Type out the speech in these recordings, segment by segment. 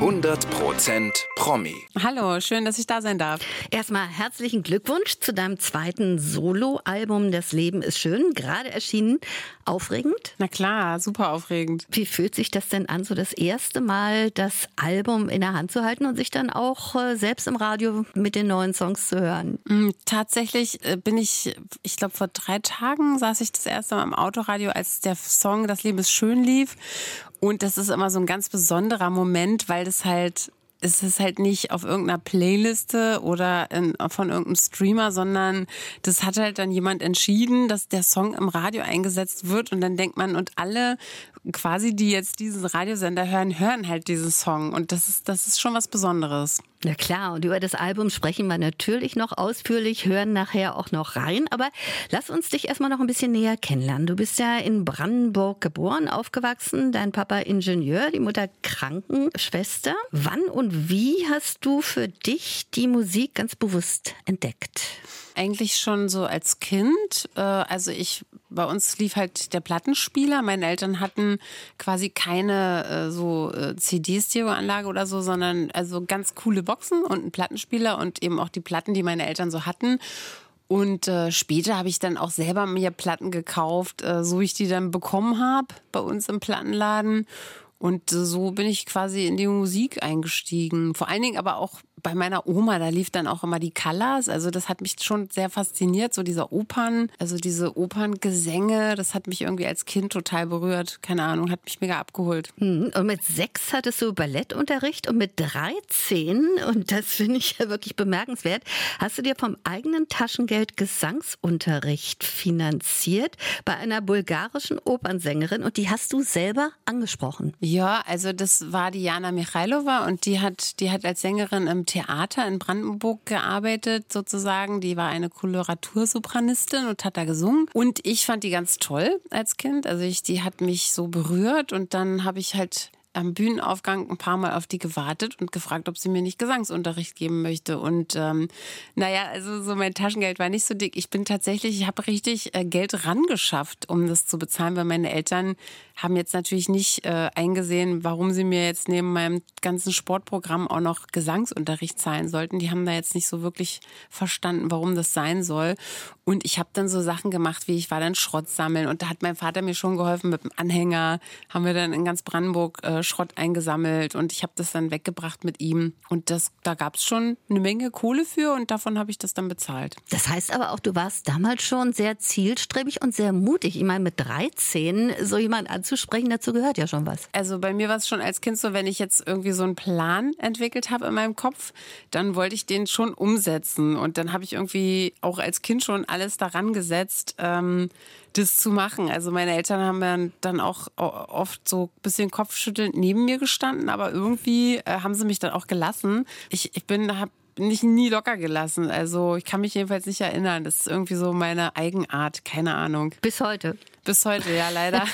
100% Promi. Hallo, schön, dass ich da sein darf. Erstmal herzlichen Glückwunsch zu deinem zweiten Soloalbum Das Leben ist schön, gerade erschienen. Aufregend? Na klar, super aufregend. Wie fühlt sich das denn an, so das erste Mal das Album in der Hand zu halten und sich dann auch äh, selbst im Radio mit den neuen Songs zu hören? Mm, tatsächlich äh, bin ich, ich glaube vor drei Tagen saß ich das erste Mal im Autoradio, als der Song Das Leben ist schön lief und das ist immer so ein ganz besonderer Moment, weil das halt es ist halt nicht auf irgendeiner Playliste oder in, von irgendeinem Streamer, sondern das hat halt dann jemand entschieden, dass der Song im Radio eingesetzt wird. Und dann denkt man, und alle quasi, die jetzt diesen Radiosender hören, hören halt diesen Song und das ist, das ist schon was Besonderes. Ja klar, und über das Album sprechen wir natürlich noch ausführlich, hören nachher auch noch rein. Aber lass uns dich erstmal noch ein bisschen näher kennenlernen. Du bist ja in Brandenburg geboren, aufgewachsen, dein Papa Ingenieur, die Mutter Krankenschwester. Wann und wie hast du für dich die Musik ganz bewusst entdeckt? Eigentlich schon so als Kind. Äh, also ich, bei uns lief halt der Plattenspieler. Meine Eltern hatten quasi keine äh, so äh, CD-Stereo-Anlage oder so, sondern also ganz coole Boxen und einen Plattenspieler und eben auch die Platten, die meine Eltern so hatten. Und äh, später habe ich dann auch selber mir Platten gekauft, äh, so ich die dann bekommen habe bei uns im Plattenladen. Und so bin ich quasi in die Musik eingestiegen. Vor allen Dingen aber auch bei meiner Oma, da lief dann auch immer die Colors. Also das hat mich schon sehr fasziniert, so dieser Opern, also diese Operngesänge, das hat mich irgendwie als Kind total berührt. Keine Ahnung, hat mich mega abgeholt. Hm, und mit sechs hattest du Ballettunterricht und mit 13, und das finde ich ja wirklich bemerkenswert, hast du dir vom eigenen Taschengeld Gesangsunterricht finanziert bei einer bulgarischen Opernsängerin und die hast du selber angesprochen. Ja, also das war Diana Michailova und die hat, die hat als Sängerin im Theater in Brandenburg gearbeitet, sozusagen. Die war eine Koloratursopranistin und hat da gesungen. Und ich fand die ganz toll als Kind. Also ich, die hat mich so berührt und dann habe ich halt am Bühnenaufgang ein paar Mal auf die gewartet und gefragt, ob sie mir nicht Gesangsunterricht geben möchte. Und ähm, naja, also so mein Taschengeld war nicht so dick. Ich bin tatsächlich, ich habe richtig äh, Geld rangeschafft, um das zu bezahlen, weil meine Eltern haben jetzt natürlich nicht äh, eingesehen, warum sie mir jetzt neben meinem ganzen Sportprogramm auch noch Gesangsunterricht zahlen sollten. Die haben da jetzt nicht so wirklich verstanden, warum das sein soll. Und ich habe dann so Sachen gemacht, wie ich war dann Schrott sammeln und da hat mein Vater mir schon geholfen mit dem Anhänger. Haben wir dann in ganz Brandenburg äh, Schrott eingesammelt und ich habe das dann weggebracht mit ihm. Und das, da gab es schon eine Menge Kohle für und davon habe ich das dann bezahlt. Das heißt aber auch, du warst damals schon sehr zielstrebig und sehr mutig. Ich meine, mit 13 so jemand anzusprechen, dazu gehört ja schon was. Also bei mir war es schon als Kind so, wenn ich jetzt irgendwie so einen Plan entwickelt habe in meinem Kopf, dann wollte ich den schon umsetzen. Und dann habe ich irgendwie auch als Kind schon alles daran gesetzt, ähm, das zu machen. Also meine Eltern haben dann auch oft so ein bisschen kopfschüttelnd neben mir gestanden, aber irgendwie äh, haben sie mich dann auch gelassen. Ich, ich bin, habe nicht nie locker gelassen. Also ich kann mich jedenfalls nicht erinnern. Das ist irgendwie so meine Eigenart, keine Ahnung. Bis heute. Bis heute, ja, leider.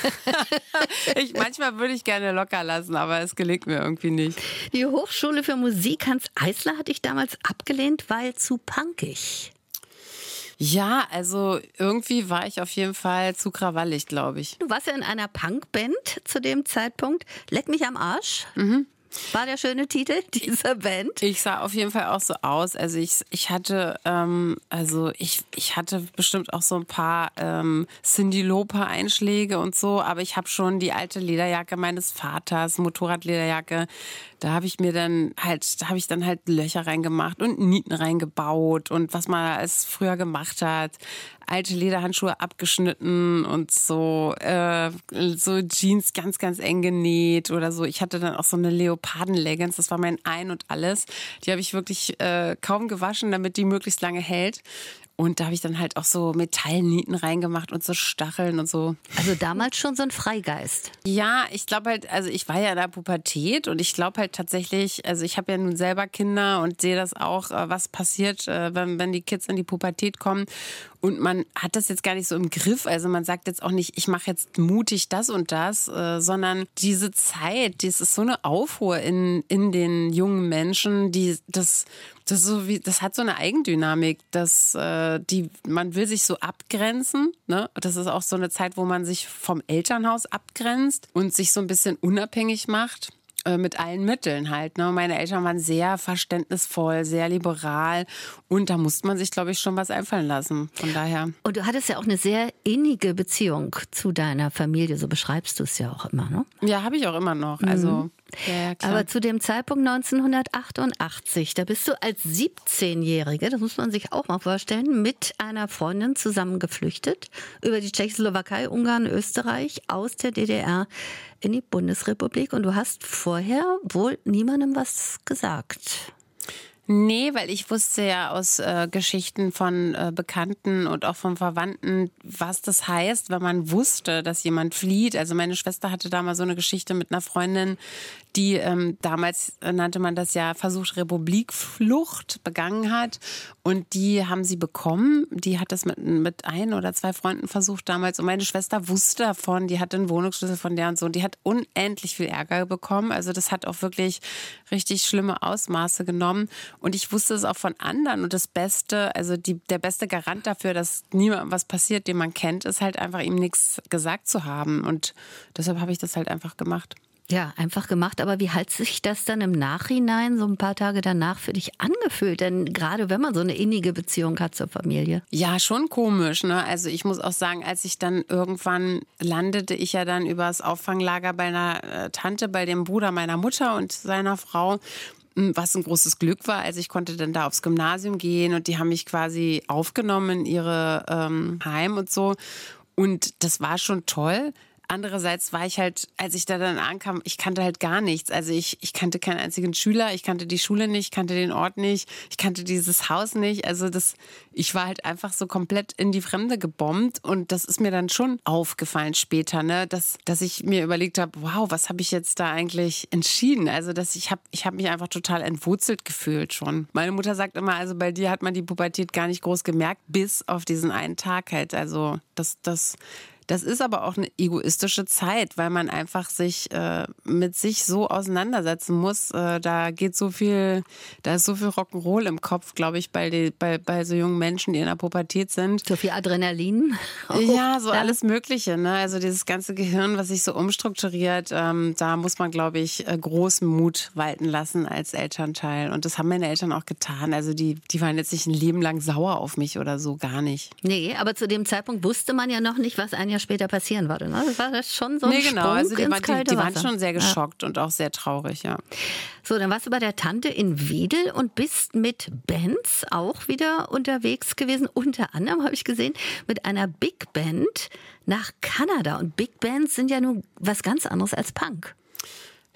ich, manchmal würde ich gerne locker lassen, aber es gelingt mir irgendwie nicht. Die Hochschule für Musik Hans Eisler hatte ich damals abgelehnt, weil zu punkig. Ja, also irgendwie war ich auf jeden Fall zu krawallig, glaube ich. Du warst ja in einer Punkband zu dem Zeitpunkt. Leck mich am Arsch. Mhm. War der schöne Titel dieser Band? Ich sah auf jeden Fall auch so aus. Also ich, ich hatte, ähm, also ich, ich hatte bestimmt auch so ein paar ähm, Cindy Loper Einschläge und so, aber ich habe schon die alte Lederjacke meines Vaters, Motorradlederjacke, da habe ich mir dann halt, da habe ich dann halt Löcher reingemacht und Nieten reingebaut und was man als früher gemacht hat. Alte Lederhandschuhe abgeschnitten und so, äh, so Jeans ganz, ganz eng genäht oder so. Ich hatte dann auch so eine Leoparden-Leggings, das war mein Ein und alles. Die habe ich wirklich äh, kaum gewaschen, damit die möglichst lange hält. Und da habe ich dann halt auch so Metallnieten reingemacht und so Stacheln und so. Also damals schon so ein Freigeist. Ja, ich glaube halt, also ich war ja in der Pubertät und ich glaube halt tatsächlich, also ich habe ja nun selber Kinder und sehe das auch, äh, was passiert, äh, wenn, wenn die Kids in die Pubertät kommen. Und man hat das jetzt gar nicht so im Griff. Also man sagt jetzt auch nicht, ich mache jetzt mutig das und das, äh, sondern diese Zeit, das ist so eine Aufruhr in, in den jungen Menschen, die das das, so wie, das hat so eine Eigendynamik, dass äh, die, man will sich so abgrenzen. Ne? Das ist auch so eine Zeit, wo man sich vom Elternhaus abgrenzt und sich so ein bisschen unabhängig macht. Äh, mit allen Mitteln halt. Ne? Meine Eltern waren sehr verständnisvoll, sehr liberal und da musste man sich, glaube ich, schon was einfallen lassen. Von daher. Und du hattest ja auch eine sehr innige Beziehung zu deiner Familie, so beschreibst du es ja auch immer, ne? Ja, habe ich auch immer noch. Also mhm. Ja, Aber zu dem Zeitpunkt 1988, da bist du als 17-Jährige, das muss man sich auch mal vorstellen, mit einer Freundin zusammen geflüchtet über die Tschechoslowakei, Ungarn, Österreich aus der DDR in die Bundesrepublik und du hast vorher wohl niemandem was gesagt. Nee, weil ich wusste ja aus äh, Geschichten von äh, Bekannten und auch von Verwandten, was das heißt, wenn man wusste, dass jemand flieht. Also meine Schwester hatte da mal so eine Geschichte mit einer Freundin, die ähm, damals nannte man das ja Versuch Republikflucht begangen hat. Und die haben sie bekommen. Die hat das mit, mit ein oder zwei Freunden versucht damals. Und meine Schwester wusste davon, die hatte einen Wohnungsschlüssel von der und so. Und die hat unendlich viel Ärger bekommen. Also das hat auch wirklich richtig schlimme Ausmaße genommen. Und ich wusste es auch von anderen. Und das Beste, also die, der beste Garant dafür, dass niemandem was passiert, den man kennt, ist halt einfach ihm nichts gesagt zu haben. Und deshalb habe ich das halt einfach gemacht. Ja, einfach gemacht. Aber wie hat sich das dann im Nachhinein, so ein paar Tage danach, für dich angefühlt? Denn gerade wenn man so eine innige Beziehung hat zur Familie. Ja, schon komisch. Ne? Also ich muss auch sagen, als ich dann irgendwann landete, ich ja dann übers Auffanglager bei einer äh, Tante, bei dem Bruder meiner Mutter und seiner Frau was ein großes Glück war. Also ich konnte dann da aufs Gymnasium gehen und die haben mich quasi aufgenommen in ihre ähm, Heim und so. Und das war schon toll. Andererseits war ich halt, als ich da dann ankam, ich kannte halt gar nichts. Also ich, ich kannte keinen einzigen Schüler, ich kannte die Schule nicht, kannte den Ort nicht, ich kannte dieses Haus nicht. Also das, ich war halt einfach so komplett in die Fremde gebombt und das ist mir dann schon aufgefallen später, ne, dass, dass ich mir überlegt habe, wow, was habe ich jetzt da eigentlich entschieden? Also dass ich habe, ich habe mich einfach total entwurzelt gefühlt schon. Meine Mutter sagt immer, also bei dir hat man die Pubertät gar nicht groß gemerkt, bis auf diesen einen Tag halt. Also das, das das ist aber auch eine egoistische Zeit, weil man einfach sich äh, mit sich so auseinandersetzen muss. Äh, da geht so viel, da ist so viel Rock'n'Roll im Kopf, glaube ich, bei, die, bei, bei so jungen Menschen, die in der Pubertät sind. So viel Adrenalin. ja, so alles Mögliche. Ne? Also dieses ganze Gehirn, was sich so umstrukturiert, ähm, da muss man, glaube ich, äh, großen Mut walten lassen als Elternteil. Und das haben meine Eltern auch getan. Also die, die waren jetzt nicht ein Leben lang sauer auf mich oder so, gar nicht. Nee, aber zu dem Zeitpunkt wusste man ja noch nicht, was ein Jahr später passieren würde. Ne? Das war das schon so ein nee, genau. Sprung also die, ins die, die waren schon sehr geschockt ja. und auch sehr traurig, ja. So, dann warst du bei der Tante in Wedel und bist mit Bands auch wieder unterwegs gewesen. Unter anderem habe ich gesehen mit einer Big Band nach Kanada. Und Big Bands sind ja nun was ganz anderes als Punk.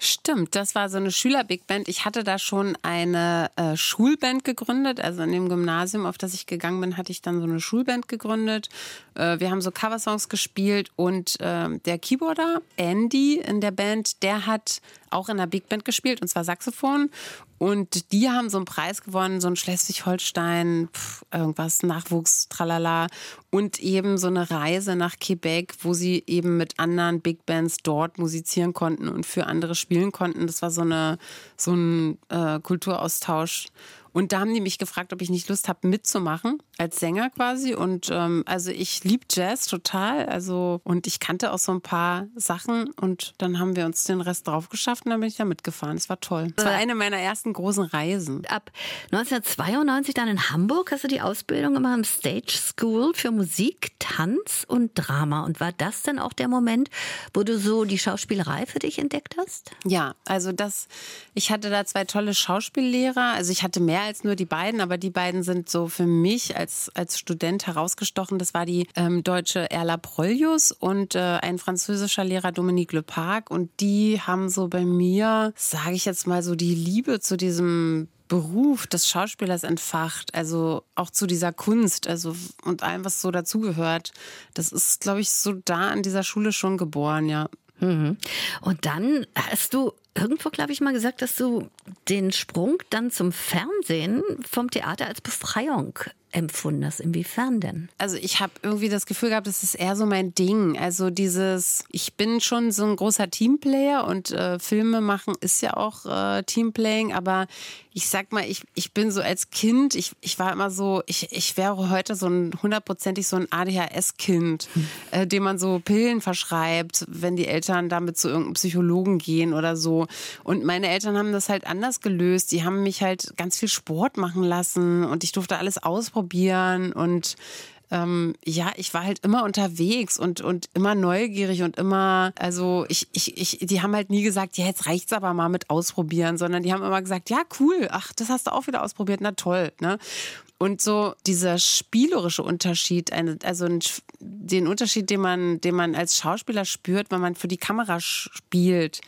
Stimmt, das war so eine Schüler-Big Band. Ich hatte da schon eine äh, Schulband gegründet. Also in dem Gymnasium, auf das ich gegangen bin, hatte ich dann so eine Schulband gegründet. Äh, wir haben so Coversongs gespielt und äh, der Keyboarder Andy in der Band, der hat auch in der Big Band gespielt und zwar Saxophon. Und die haben so einen Preis gewonnen, so ein Schleswig-Holstein, irgendwas, Nachwuchs, tralala. Und eben so eine Reise nach Quebec, wo sie eben mit anderen Big Bands dort musizieren konnten und für andere spielen konnten. Das war so, eine, so ein äh, Kulturaustausch. Und da haben die mich gefragt, ob ich nicht Lust habe, mitzumachen, als Sänger quasi. Und ähm, also ich liebe Jazz total. Also, und ich kannte auch so ein paar Sachen. Und dann haben wir uns den Rest drauf geschafft und dann bin ich da mitgefahren. Es war toll. Es war eine meiner ersten großen Reisen. Ab 1992 dann in Hamburg hast du die Ausbildung gemacht im Stage School für Musik, Tanz und Drama. Und war das dann auch der Moment, wo du so die Schauspielerei für dich entdeckt hast? Ja, also das, ich hatte da zwei tolle Schauspiellehrer. Also ich hatte mehr mehr als nur die beiden, aber die beiden sind so für mich als, als Student herausgestochen. Das war die ähm, deutsche Erla Prollius und äh, ein französischer Lehrer Dominique Le Parc. Und die haben so bei mir, sage ich jetzt mal so, die Liebe zu diesem Beruf des Schauspielers entfacht, also auch zu dieser Kunst, also und allem, was so dazugehört. Das ist, glaube ich, so da an dieser Schule schon geboren, ja. Mhm. Und dann hast du irgendwo, glaube ich, mal gesagt, dass du den Sprung dann zum Fernsehen vom Theater als Befreiung empfunden hast. Inwiefern denn? Also ich habe irgendwie das Gefühl gehabt, das ist eher so mein Ding. Also dieses, ich bin schon so ein großer Teamplayer und äh, Filme machen ist ja auch äh, Teamplaying, aber ich sag mal, ich, ich bin so als Kind, ich, ich war immer so, ich, ich wäre heute so ein hundertprozentig so ein ADHS-Kind, hm. äh, dem man so Pillen verschreibt, wenn die Eltern damit zu irgendeinem Psychologen gehen oder so. Und meine Eltern haben das halt anders gelöst. Die haben mich halt ganz viel Sport machen lassen und ich durfte alles ausprobieren und ähm, ja, ich war halt immer unterwegs und, und immer neugierig und immer, also ich, ich, ich, die haben halt nie gesagt, ja, jetzt reicht's aber mal mit ausprobieren, sondern die haben immer gesagt, ja, cool, ach, das hast du auch wieder ausprobiert, na toll, ne? Und so dieser spielerische Unterschied, also den Unterschied, den man, den man als Schauspieler spürt, wenn man für die Kamera spielt,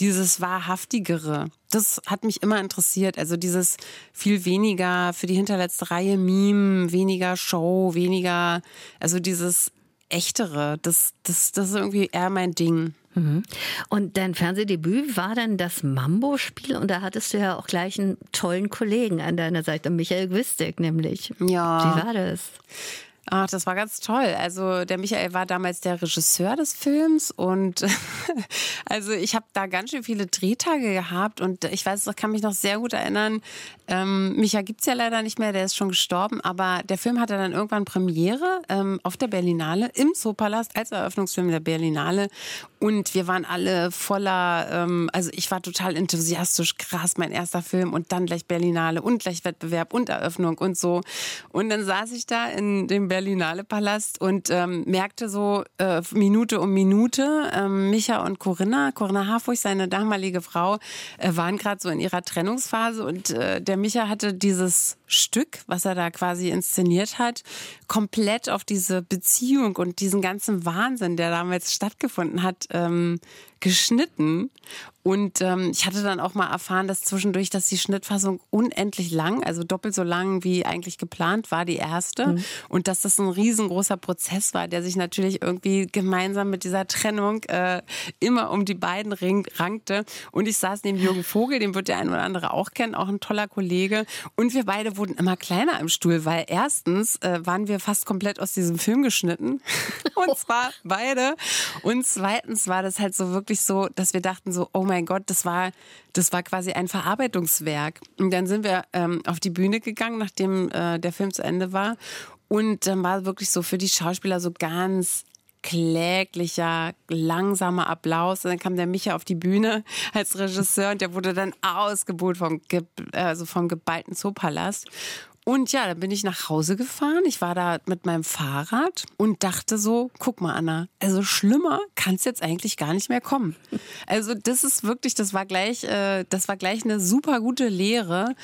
dieses wahrhaftigere, das hat mich immer interessiert. Also dieses viel weniger für die hinterletzte Reihe Meme, weniger Show, weniger, also dieses echtere, das, das, das ist irgendwie eher mein Ding. Mhm. Und dein Fernsehdebüt war dann das Mambo-Spiel und da hattest du ja auch gleich einen tollen Kollegen an deiner Seite, Michael Gwistek nämlich. Ja. Wie war das? Ach, das war ganz toll. Also der Michael war damals der Regisseur des Films und also ich habe da ganz schön viele Drehtage gehabt und ich weiß, ich kann mich noch sehr gut erinnern. Ähm, Micha gibt's ja leider nicht mehr, der ist schon gestorben, aber der Film hatte dann irgendwann Premiere ähm, auf der Berlinale im Zoopalast als Eröffnungsfilm der Berlinale und wir waren alle voller, ähm, also ich war total enthusiastisch, krass, mein erster Film und dann gleich Berlinale und gleich Wettbewerb und Eröffnung und so. Und dann saß ich da in dem Berlinale Palast und ähm, merkte so äh, Minute um Minute, ähm, Micha und Corinna, Corinna Harfurch, seine damalige Frau, äh, waren gerade so in ihrer Trennungsphase und äh, der Micha hatte dieses Stück, was er da quasi inszeniert hat, komplett auf diese Beziehung und diesen ganzen Wahnsinn, der damals stattgefunden hat, ähm, geschnitten. Und ähm, ich hatte dann auch mal erfahren, dass zwischendurch, dass die Schnittfassung unendlich lang, also doppelt so lang wie eigentlich geplant war, die erste. Mhm. Und dass das ein riesengroßer Prozess war, der sich natürlich irgendwie gemeinsam mit dieser Trennung äh, immer um die beiden ring rankte. Und ich saß neben Jürgen Vogel, den wird der ein oder andere auch kennen, auch ein toller Kollege. Und wir beide wurden immer kleiner im Stuhl, weil erstens äh, waren wir fast komplett aus diesem Film geschnitten. Und zwar beide. Und zweitens war das halt so wirklich so, dass wir dachten so, oh mein Gott, das war, das war quasi ein Verarbeitungswerk. Und dann sind wir ähm, auf die Bühne gegangen, nachdem äh, der Film zu Ende war. Und dann war wirklich so für die Schauspieler so ganz kläglicher, langsamer Applaus. Und dann kam der Micha auf die Bühne als Regisseur und der wurde dann ausgebucht vom, also vom geballten Zoopalast. Und ja, dann bin ich nach Hause gefahren. Ich war da mit meinem Fahrrad und dachte so, guck mal, Anna, also schlimmer kann es jetzt eigentlich gar nicht mehr kommen. Also das ist wirklich, das war gleich, äh, das war gleich eine super gute Lehre.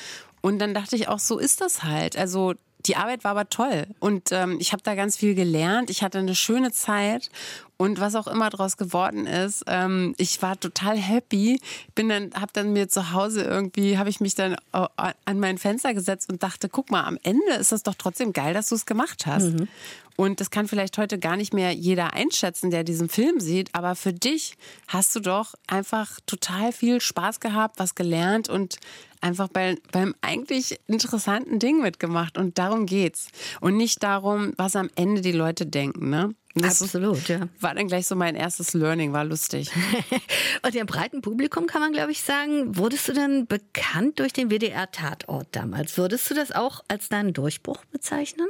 Und dann dachte ich auch, so ist das halt. Also die Arbeit war aber toll und ähm, ich habe da ganz viel gelernt. Ich hatte eine schöne Zeit und was auch immer daraus geworden ist, ähm, ich war total happy. Bin dann, habe dann mir zu Hause irgendwie, habe ich mich dann äh, an mein Fenster gesetzt und dachte, guck mal, am Ende ist das doch trotzdem geil, dass du es gemacht hast. Mhm. Und das kann vielleicht heute gar nicht mehr jeder einschätzen, der diesen Film sieht. Aber für dich hast du doch einfach total viel Spaß gehabt, was gelernt und einfach bei, beim eigentlich interessanten Ding mitgemacht. Und darum geht's. Und nicht darum, was am Ende die Leute denken. Ne? Das Absolut, ja. War dann gleich so mein erstes Learning, war lustig. und dem breiten Publikum kann man, glaube ich, sagen, wurdest du dann bekannt durch den WDR-Tatort damals? Würdest du das auch als deinen Durchbruch bezeichnen?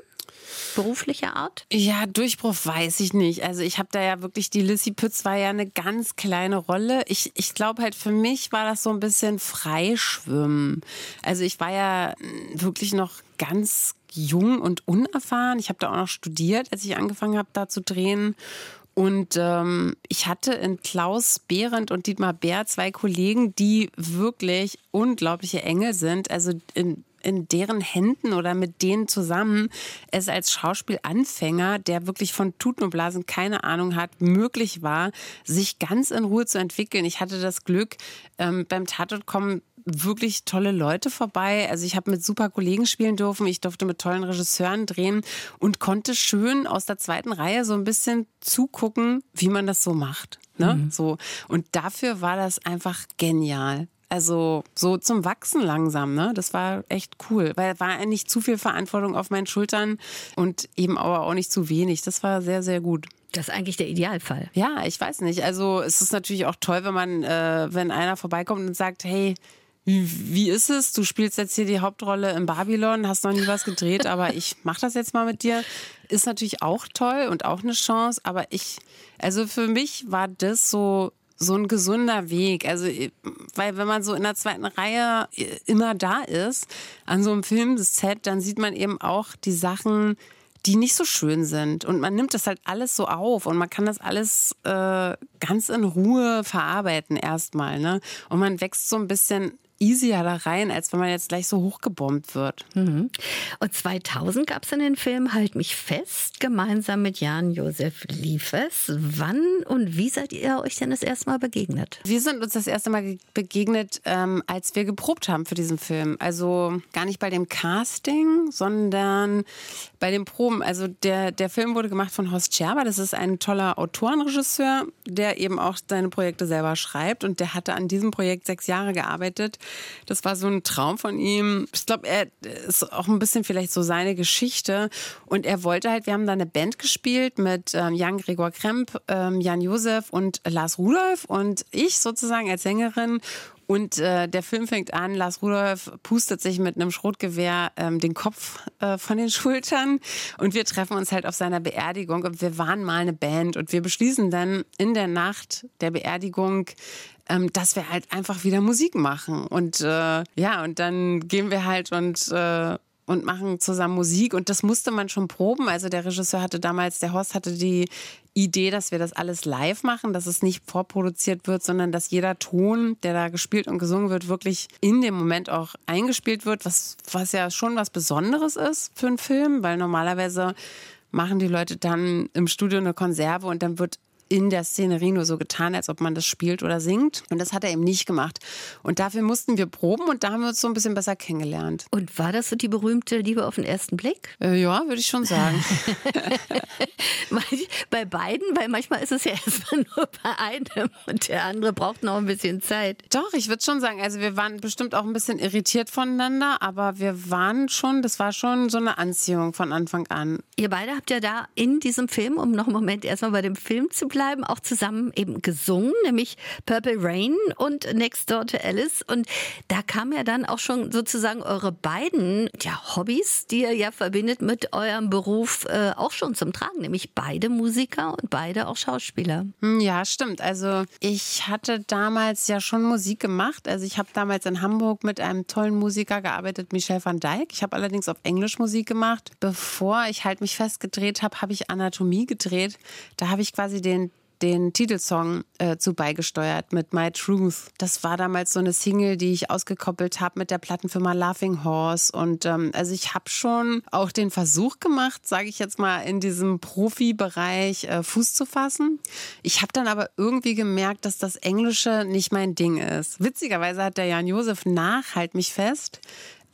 Beruflicher Art? Ja, Durchbruch weiß ich nicht. Also ich habe da ja wirklich, die Lissy Pütz war ja eine ganz kleine Rolle. Ich, ich glaube halt, für mich war das so ein bisschen Freischwimmen. Also ich war ja wirklich noch ganz jung und unerfahren. Ich habe da auch noch studiert, als ich angefangen habe, da zu drehen. Und ähm, ich hatte in Klaus Behrendt und Dietmar Bär zwei Kollegen, die wirklich unglaubliche Engel sind. Also in in deren Händen oder mit denen zusammen es als Schauspielanfänger, der wirklich von Tuten und Blasen keine Ahnung hat, möglich war, sich ganz in Ruhe zu entwickeln. Ich hatte das Glück, ähm, beim Tatort kommen wirklich tolle Leute vorbei. Also ich habe mit super Kollegen spielen dürfen, ich durfte mit tollen Regisseuren drehen und konnte schön aus der zweiten Reihe so ein bisschen zugucken, wie man das so macht. Ne? Mhm. So. Und dafür war das einfach genial. Also so zum Wachsen langsam, ne? Das war echt cool, weil war nicht zu viel Verantwortung auf meinen Schultern und eben aber auch nicht zu wenig. Das war sehr, sehr gut. Das ist eigentlich der Idealfall. Ja, ich weiß nicht. Also es ist natürlich auch toll, wenn man, äh, wenn einer vorbeikommt und sagt, hey, wie ist es? Du spielst jetzt hier die Hauptrolle in Babylon, hast noch nie was gedreht, aber ich mach das jetzt mal mit dir. Ist natürlich auch toll und auch eine Chance, aber ich, also für mich war das so so ein gesunder Weg. Also, weil wenn man so in der zweiten Reihe immer da ist, an so einem Filmset, dann sieht man eben auch die Sachen, die nicht so schön sind. Und man nimmt das halt alles so auf und man kann das alles äh, ganz in Ruhe verarbeiten erstmal. Ne? Und man wächst so ein bisschen easier da rein, als wenn man jetzt gleich so hochgebombt wird. Mhm. Und 2000 gab es in den Film Halt mich fest, gemeinsam mit Jan-Josef Liefers. Wann und wie seid ihr euch denn das erste Mal begegnet? Wir sind uns das erste Mal begegnet, ähm, als wir geprobt haben für diesen Film. Also gar nicht bei dem Casting, sondern bei den Proben. Also der, der Film wurde gemacht von Horst Scherber. Das ist ein toller Autorenregisseur, der eben auch seine Projekte selber schreibt. Und der hatte an diesem Projekt sechs Jahre gearbeitet das war so ein Traum von ihm. Ich glaube, er ist auch ein bisschen vielleicht so seine Geschichte. Und er wollte halt, wir haben da eine Band gespielt mit ähm, Jan Gregor Kremp, ähm, Jan Josef und Lars Rudolf und ich sozusagen als Sängerin. Und äh, der Film fängt an, Lars Rudolf pustet sich mit einem Schrotgewehr ähm, den Kopf äh, von den Schultern und wir treffen uns halt auf seiner Beerdigung und wir waren mal eine Band und wir beschließen dann in der Nacht der Beerdigung, ähm, dass wir halt einfach wieder Musik machen. Und äh, ja, und dann gehen wir halt und äh, und machen zusammen Musik und das musste man schon proben. Also der Regisseur hatte damals, der Horst hatte die Idee, dass wir das alles live machen, dass es nicht vorproduziert wird, sondern dass jeder Ton, der da gespielt und gesungen wird, wirklich in dem Moment auch eingespielt wird, was, was ja schon was Besonderes ist für einen Film, weil normalerweise machen die Leute dann im Studio eine Konserve und dann wird in der Szenerie nur so getan, als ob man das spielt oder singt. Und das hat er eben nicht gemacht. Und dafür mussten wir proben und da haben wir uns so ein bisschen besser kennengelernt. Und war das so die berühmte Liebe auf den ersten Blick? Äh, ja, würde ich schon sagen. bei beiden, weil manchmal ist es ja erstmal nur bei einem und der andere braucht noch ein bisschen Zeit. Doch, ich würde schon sagen, also wir waren bestimmt auch ein bisschen irritiert voneinander, aber wir waren schon, das war schon so eine Anziehung von Anfang an. Ihr beide habt ja da in diesem Film, um noch einen Moment erstmal bei dem Film zu bleiben, bleiben, auch zusammen eben gesungen, nämlich Purple Rain und Next Door to Alice. Und da kam ja dann auch schon sozusagen eure beiden ja, Hobbys, die ihr ja verbindet mit eurem Beruf, äh, auch schon zum Tragen, nämlich beide Musiker und beide auch Schauspieler. Hm, ja, stimmt. Also ich hatte damals ja schon Musik gemacht. Also ich habe damals in Hamburg mit einem tollen Musiker gearbeitet, Michel van Dijk. Ich habe allerdings auf Englisch Musik gemacht. Bevor ich halt mich festgedreht habe, habe ich Anatomie gedreht. Da habe ich quasi den den Titelsong äh, zu beigesteuert mit My Truth. Das war damals so eine Single, die ich ausgekoppelt habe mit der Plattenfirma Laughing Horse. Und ähm, also ich habe schon auch den Versuch gemacht, sage ich jetzt mal, in diesem Profibereich äh, Fuß zu fassen. Ich habe dann aber irgendwie gemerkt, dass das Englische nicht mein Ding ist. Witzigerweise hat der Jan Josef nach Halt mich fest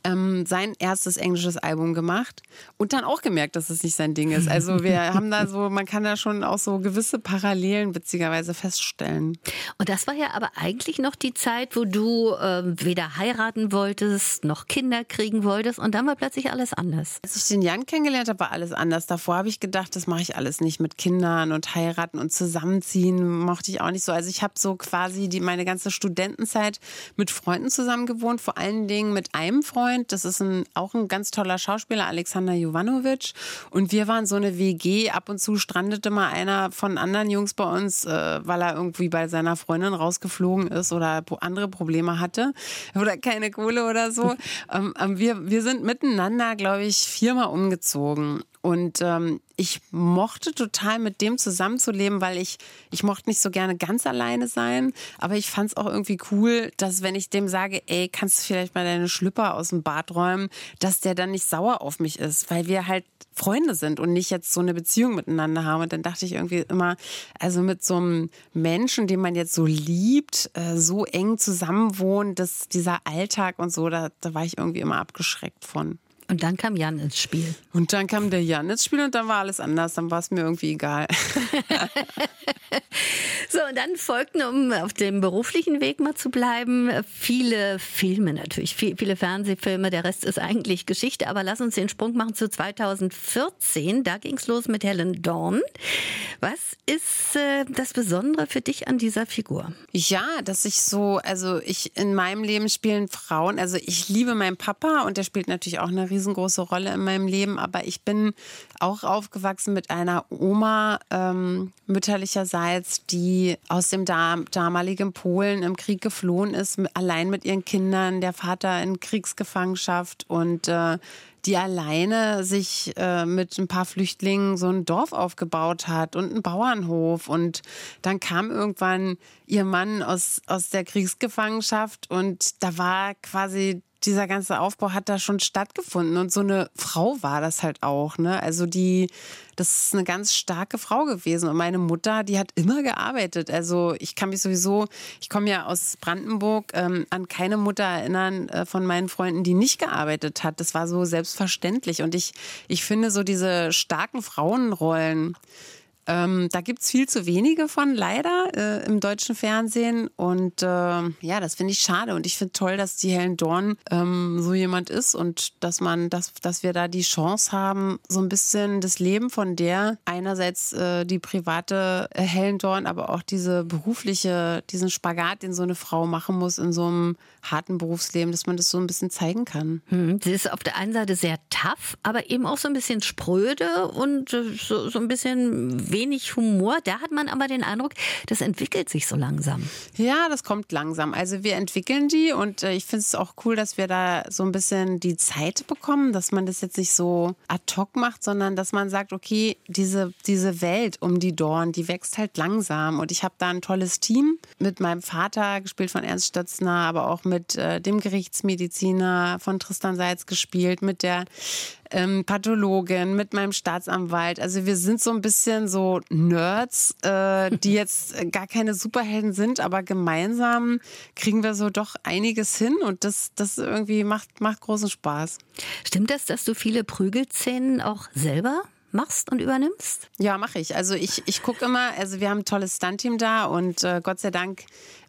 ähm, sein erstes englisches Album gemacht und dann auch gemerkt, dass es nicht sein Ding ist. Also wir haben da so, man kann da schon auch so gewisse Parallelen witzigerweise feststellen. Und das war ja aber eigentlich noch die Zeit, wo du ähm, weder heiraten wolltest, noch Kinder kriegen wolltest und dann war plötzlich alles anders. Als ich den Jan kennengelernt habe, war alles anders. Davor habe ich gedacht, das mache ich alles nicht mit Kindern und heiraten und zusammenziehen, mochte ich auch nicht so. Also ich habe so quasi die, meine ganze Studentenzeit mit Freunden zusammen gewohnt, vor allen Dingen mit einem Freund Freund, das ist ein, auch ein ganz toller Schauspieler, Alexander Jovanovic. Und wir waren so eine WG. Ab und zu strandete mal einer von anderen Jungs bei uns, äh, weil er irgendwie bei seiner Freundin rausgeflogen ist oder andere Probleme hatte oder keine Kohle oder so. ähm, ähm wir, wir sind miteinander, glaube ich, viermal umgezogen. Und ähm, ich mochte total mit dem zusammenzuleben, weil ich, ich mochte nicht so gerne ganz alleine sein. Aber ich fand es auch irgendwie cool, dass wenn ich dem sage, ey, kannst du vielleicht mal deine Schlüpper aus dem Bad räumen, dass der dann nicht sauer auf mich ist, weil wir halt Freunde sind und nicht jetzt so eine Beziehung miteinander haben. Und dann dachte ich irgendwie immer, also mit so einem Menschen, den man jetzt so liebt, äh, so eng zusammenwohnt, dass dieser Alltag und so, da, da war ich irgendwie immer abgeschreckt von. Und dann kam Jan ins Spiel. Und dann kam der Jan ins Spiel und dann war alles anders. Dann war es mir irgendwie egal. so, und dann folgten, um auf dem beruflichen Weg mal zu bleiben, viele Filme natürlich, viele Fernsehfilme. Der Rest ist eigentlich Geschichte. Aber lass uns den Sprung machen zu 2014. Da ging es los mit Helen Dorn. Was ist äh, das Besondere für dich an dieser Figur? Ja, dass ich so, also ich in meinem Leben spielen Frauen, also ich liebe meinen Papa und der spielt natürlich auch eine riesengroße Rolle in meinem Leben, aber ich bin auch aufgewachsen mit einer Oma ähm, mütterlicherseits, die aus dem damaligen Polen im Krieg geflohen ist, allein mit ihren Kindern, der Vater in Kriegsgefangenschaft und äh, die alleine sich äh, mit ein paar Flüchtlingen so ein Dorf aufgebaut hat und einen Bauernhof. Und dann kam irgendwann ihr Mann aus, aus der Kriegsgefangenschaft und da war quasi dieser ganze Aufbau hat da schon stattgefunden und so eine Frau war das halt auch, ne? Also die, das ist eine ganz starke Frau gewesen und meine Mutter, die hat immer gearbeitet. Also ich kann mich sowieso, ich komme ja aus Brandenburg, ähm, an keine Mutter erinnern äh, von meinen Freunden, die nicht gearbeitet hat. Das war so selbstverständlich und ich, ich finde so diese starken Frauenrollen, ähm, da gibt es viel zu wenige von, leider, äh, im deutschen Fernsehen. Und äh, ja, das finde ich schade. Und ich finde toll, dass die Helen Dorn ähm, so jemand ist und dass man, dass, dass wir da die Chance haben, so ein bisschen das Leben von der, einerseits äh, die private äh, Helen Dorn, aber auch diese berufliche, diesen Spagat, den so eine Frau machen muss in so einem harten Berufsleben, dass man das so ein bisschen zeigen kann. Hm, sie ist auf der einen Seite sehr tough, aber eben auch so ein bisschen spröde und äh, so, so ein bisschen wenig Humor. Da hat man aber den Eindruck, das entwickelt sich so langsam. Ja, das kommt langsam. Also wir entwickeln die und äh, ich finde es auch cool, dass wir da so ein bisschen die Zeit bekommen, dass man das jetzt nicht so ad hoc macht, sondern dass man sagt, okay, diese, diese Welt um die Dorn, die wächst halt langsam. Und ich habe da ein tolles Team mit meinem Vater, gespielt von Ernst Stötzner, aber auch mit äh, dem Gerichtsmediziner von Tristan Seitz gespielt, mit der ähm, Pathologin, mit meinem Staatsanwalt. Also wir sind so ein bisschen so Nerds, äh, die jetzt gar keine Superhelden sind, aber gemeinsam kriegen wir so doch einiges hin und das, das irgendwie macht, macht großen Spaß. Stimmt das, dass du viele Prügelszenen auch selber machst und übernimmst? Ja, mache ich. Also ich, ich gucke immer, also wir haben ein tolles Stunt-Team da und äh, Gott sei Dank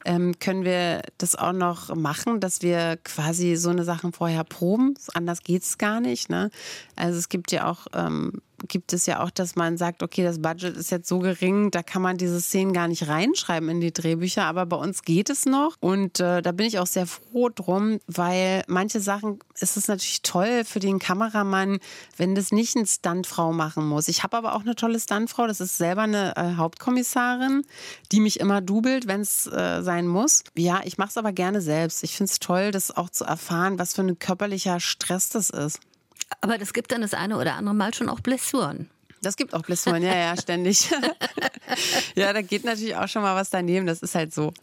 ähm, können wir das auch noch machen, dass wir quasi so eine Sachen vorher proben. Anders geht es gar nicht. Ne? Also es gibt ja auch ähm, gibt es ja auch, dass man sagt, okay, das Budget ist jetzt so gering, da kann man diese Szenen gar nicht reinschreiben in die Drehbücher, aber bei uns geht es noch und äh, da bin ich auch sehr froh drum, weil manche Sachen ist es natürlich toll für den Kameramann, wenn das nicht eine Stuntfrau machen muss. Ich habe aber auch eine tolle Stuntfrau, das ist selber eine äh, Hauptkommissarin, die mich immer dubelt, wenn es äh, sein muss. Ja, ich mache es aber gerne selbst. Ich finde es toll, das auch zu erfahren, was für ein körperlicher Stress das ist. Aber das gibt dann das eine oder andere Mal schon auch Blessuren. Das gibt auch Blessuren, ja, ja, ständig. ja, da geht natürlich auch schon mal was daneben, das ist halt so.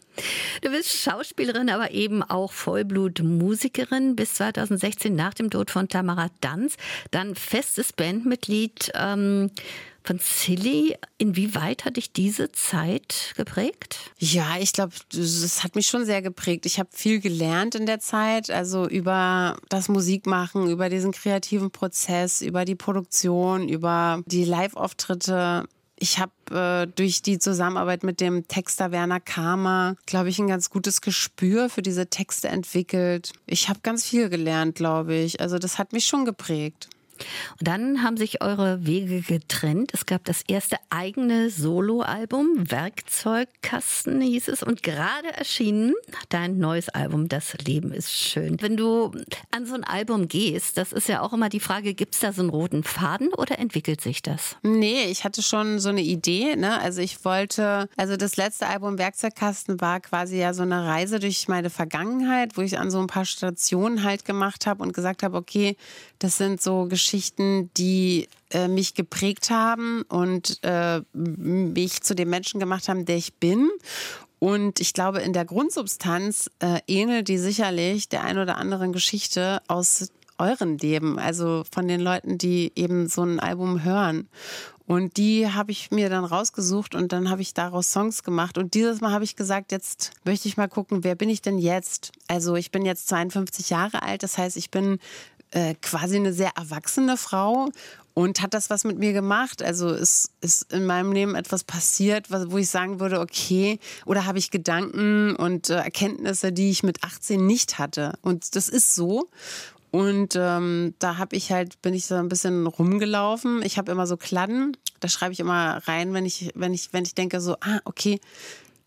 Du bist Schauspielerin, aber eben auch Vollblutmusikerin bis 2016 nach dem Tod von Tamara Danz. Dann festes Bandmitglied ähm, von Silly. Inwieweit hat dich diese Zeit geprägt? Ja, ich glaube, es hat mich schon sehr geprägt. Ich habe viel gelernt in der Zeit, also über das Musikmachen, über diesen kreativen Prozess, über die Produktion, über die Live-Auftritte. Ich habe äh, durch die Zusammenarbeit mit dem Texter Werner Kramer, glaube ich, ein ganz gutes Gespür für diese Texte entwickelt. Ich habe ganz viel gelernt, glaube ich. Also das hat mich schon geprägt. Und dann haben sich eure Wege getrennt. Es gab das erste eigene Soloalbum, Werkzeugkasten hieß es, und gerade erschienen dein neues Album, Das Leben ist schön. Wenn du an so ein Album gehst, das ist ja auch immer die Frage, gibt es da so einen roten Faden oder entwickelt sich das? Nee, ich hatte schon so eine Idee. Ne? Also ich wollte, also das letzte Album Werkzeugkasten war quasi ja so eine Reise durch meine Vergangenheit, wo ich an so ein paar Stationen halt gemacht habe und gesagt habe, okay, das sind so Geschichten, die äh, mich geprägt haben und äh, mich zu dem Menschen gemacht haben, der ich bin. Und ich glaube, in der Grundsubstanz äh, ähnelt die sicherlich der ein oder anderen Geschichte aus euren Leben, also von den Leuten, die eben so ein Album hören. Und die habe ich mir dann rausgesucht und dann habe ich daraus Songs gemacht. Und dieses Mal habe ich gesagt, jetzt möchte ich mal gucken, wer bin ich denn jetzt? Also ich bin jetzt 52 Jahre alt, das heißt, ich bin äh, quasi eine sehr erwachsene Frau und hat das was mit mir gemacht? Also ist, ist in meinem Leben etwas passiert, wo ich sagen würde, okay, oder habe ich Gedanken und äh, Erkenntnisse, die ich mit 18 nicht hatte? Und das ist so. Und ähm, da habe ich halt, bin ich so ein bisschen rumgelaufen. Ich habe immer so Kladden. Da schreibe ich immer rein, wenn ich, wenn ich, wenn ich denke, so, ah, okay,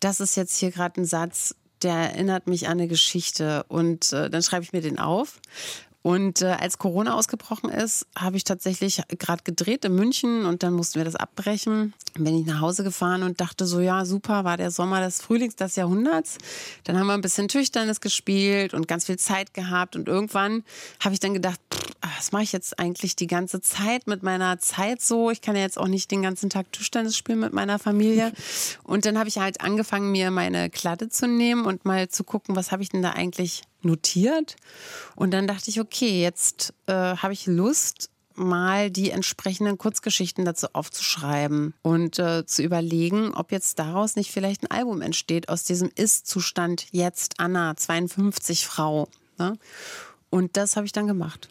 das ist jetzt hier gerade ein Satz, der erinnert mich an eine Geschichte. Und äh, dann schreibe ich mir den auf. Und äh, als Corona ausgebrochen ist, habe ich tatsächlich gerade gedreht in München und dann mussten wir das abbrechen. Bin ich nach Hause gefahren und dachte so, ja, super, war der Sommer des Frühlings des Jahrhunderts. Dann haben wir ein bisschen Tüchternes gespielt und ganz viel Zeit gehabt. Und irgendwann habe ich dann gedacht, pff, was mache ich jetzt eigentlich die ganze Zeit mit meiner Zeit so? Ich kann ja jetzt auch nicht den ganzen Tag Tischtennis spielen mit meiner Familie. Und dann habe ich halt angefangen, mir meine Kladde zu nehmen und mal zu gucken, was habe ich denn da eigentlich notiert. Und dann dachte ich, okay, jetzt äh, habe ich Lust, mal die entsprechenden Kurzgeschichten dazu aufzuschreiben und äh, zu überlegen, ob jetzt daraus nicht vielleicht ein Album entsteht aus diesem Ist-Zustand jetzt Anna 52 Frau. Ne? Und das habe ich dann gemacht.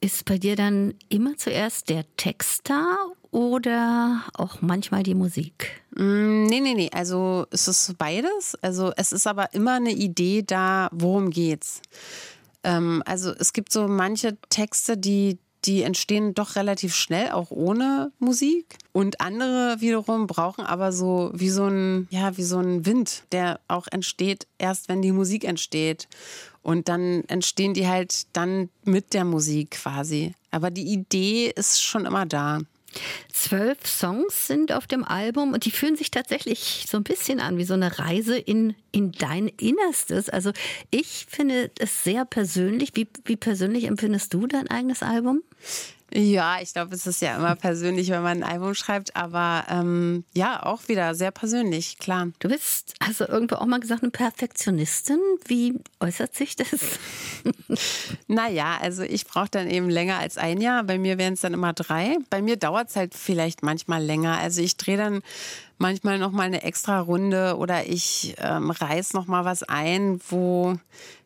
Ist bei dir dann immer zuerst der Text da oder auch manchmal die Musik? Mm, nee, nee, nee. Also es ist beides. Also es ist aber immer eine Idee da, worum geht's. Ähm, also es gibt so manche Texte, die, die entstehen doch relativ schnell, auch ohne Musik. Und andere wiederum brauchen aber so wie so ein, ja, wie so ein Wind, der auch entsteht, erst wenn die Musik entsteht. Und dann entstehen die halt dann mit der Musik quasi. Aber die Idee ist schon immer da. Zwölf Songs sind auf dem Album und die fühlen sich tatsächlich so ein bisschen an wie so eine Reise in, in dein Innerstes. Also ich finde es sehr persönlich. Wie, wie persönlich empfindest du dein eigenes Album? Ja, ich glaube, es ist ja immer persönlich, wenn man ein Album schreibt, aber ähm, ja, auch wieder sehr persönlich, klar. Du bist, also irgendwo auch mal gesagt, eine Perfektionistin. Wie äußert sich das? naja, also ich brauche dann eben länger als ein Jahr. Bei mir wären es dann immer drei. Bei mir dauert es halt vielleicht manchmal länger. Also ich drehe dann manchmal noch mal eine extra Runde oder ich ähm, reiß noch mal was ein, wo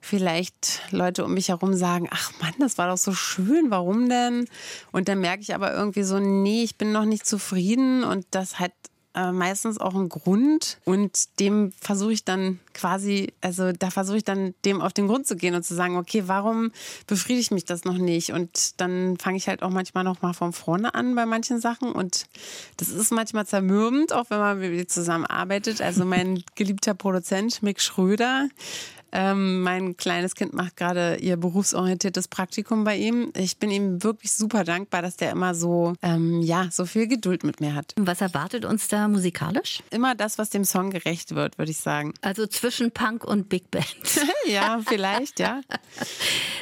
vielleicht Leute um mich herum sagen, ach Mann, das war doch so schön, warum denn? Und dann merke ich aber irgendwie so, nee, ich bin noch nicht zufrieden und das hat äh, meistens auch einen Grund und dem versuche ich dann quasi, also da versuche ich dann dem auf den Grund zu gehen und zu sagen, okay, warum befriedigt mich das noch nicht? Und dann fange ich halt auch manchmal noch mal von vorne an bei manchen Sachen und das ist manchmal zermürbend, auch wenn man mit mir zusammenarbeitet. Also mein geliebter Produzent Mick Schröder, ähm, mein kleines Kind macht gerade ihr berufsorientiertes Praktikum bei ihm. Ich bin ihm wirklich super dankbar, dass der immer so, ähm, ja, so viel Geduld mit mir hat. Was erwartet uns da musikalisch? Immer das, was dem Song gerecht wird, würde ich sagen. Also zwischen Punk und Big Band. ja, vielleicht, ja.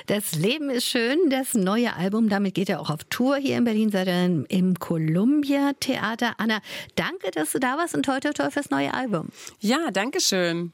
Das Leben ist schön, das neue Album, damit geht er auch auf Tour hier in Berlin, seid ihr im Columbia Theater. Anna, danke, dass du da warst und heute toi fürs neue Album. Ja, danke schön.